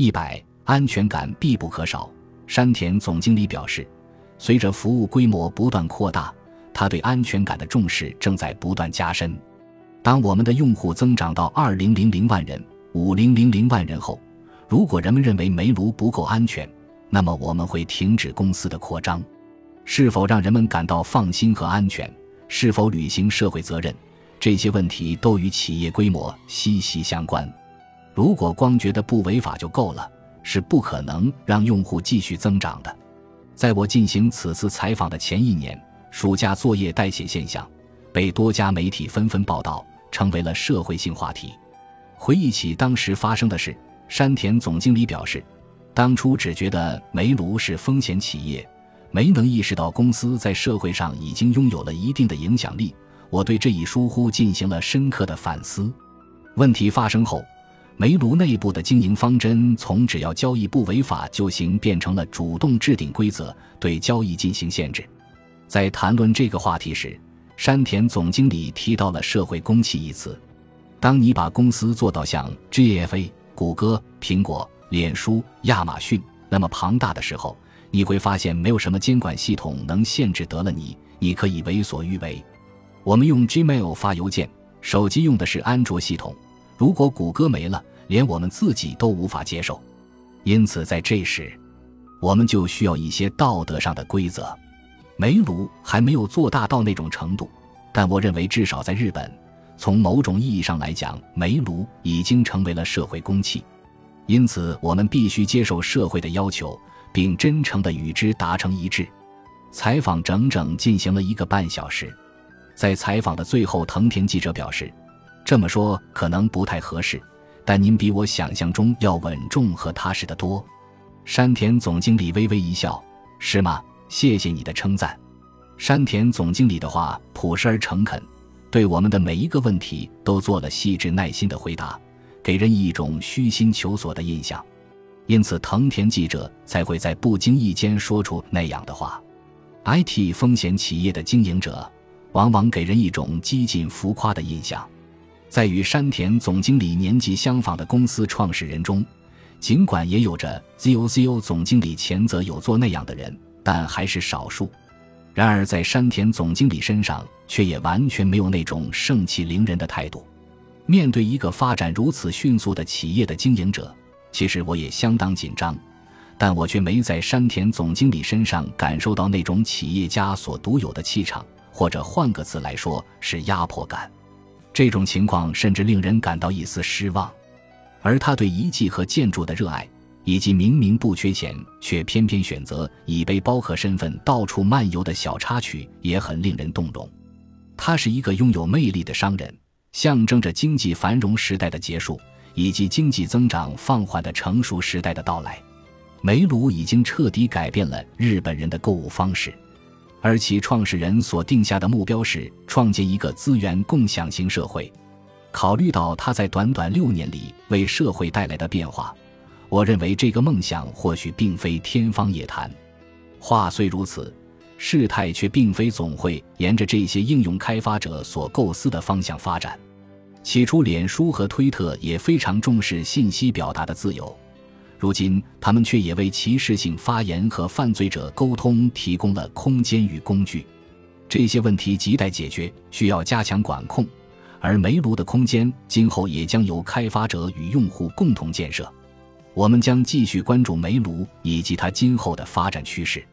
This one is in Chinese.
一百，安全感必不可少。山田总经理表示，随着服务规模不断扩大，他对安全感的重视正在不断加深。当我们的用户增长到二零零零万人、五零零零万人后，如果人们认为煤炉不够安全，那么我们会停止公司的扩张。是否让人们感到放心和安全？是否履行社会责任？这些问题都与企业规模息息相关。如果光觉得不违法就够了，是不可能让用户继续增长的。在我进行此次采访的前一年，暑假作业代写现象被多家媒体纷纷报道，成为了社会性话题。回忆起当时发生的事，山田总经理表示，当初只觉得煤炉是风险企业，没能意识到公司在社会上已经拥有了一定的影响力。我对这一疏忽进行了深刻的反思。问题发生后。煤炉内部的经营方针从只要交易不违法就行，变成了主动制定规则，对交易进行限制。在谈论这个话题时，山田总经理提到了“社会公器”一词。当你把公司做到像 GFA、谷歌、苹果、脸书、亚马逊那么庞大的时候，你会发现没有什么监管系统能限制得了你，你可以为所欲为。我们用 Gmail 发邮件，手机用的是安卓系统。如果谷歌没了，连我们自己都无法接受。因此，在这时，我们就需要一些道德上的规则。煤炉还没有做大到那种程度，但我认为，至少在日本，从某种意义上来讲，煤炉已经成为了社会公器。因此，我们必须接受社会的要求，并真诚地与之达成一致。采访整整进行了一个半小时，在采访的最后，藤田记者表示。这么说可能不太合适，但您比我想象中要稳重和踏实的多。山田总经理微微一笑：“是吗？谢谢你的称赞。”山田总经理的话朴实而诚恳，对我们的每一个问题都做了细致耐心的回答，给人一种虚心求索的印象。因此，藤田记者才会在不经意间说出那样的话。IT 风险企业的经营者往往给人一种激进浮夸的印象。在与山田总经理年纪相仿的公司创始人中，尽管也有着 ZOZO 总经理前则有做那样的人，但还是少数。然而，在山田总经理身上，却也完全没有那种盛气凌人的态度。面对一个发展如此迅速的企业的经营者，其实我也相当紧张，但我却没在山田总经理身上感受到那种企业家所独有的气场，或者换个词来说，是压迫感。这种情况甚至令人感到一丝失望，而他对遗迹和建筑的热爱，以及明明不缺钱却偏偏选择以背包客身份到处漫游的小插曲，也很令人动容。他是一个拥有魅力的商人，象征着经济繁荣时代的结束，以及经济增长放缓的成熟时代的到来。煤炉已经彻底改变了日本人的购物方式。而其创始人所定下的目标是创建一个资源共享型社会。考虑到他在短短六年里为社会带来的变化，我认为这个梦想或许并非天方夜谭。话虽如此，事态却并非总会沿着这些应用开发者所构思的方向发展。起初，脸书和推特也非常重视信息表达的自由。如今，他们却也为歧视性发言和犯罪者沟通提供了空间与工具。这些问题亟待解决，需要加强管控。而煤炉的空间今后也将由开发者与用户共同建设。我们将继续关注煤炉以及它今后的发展趋势。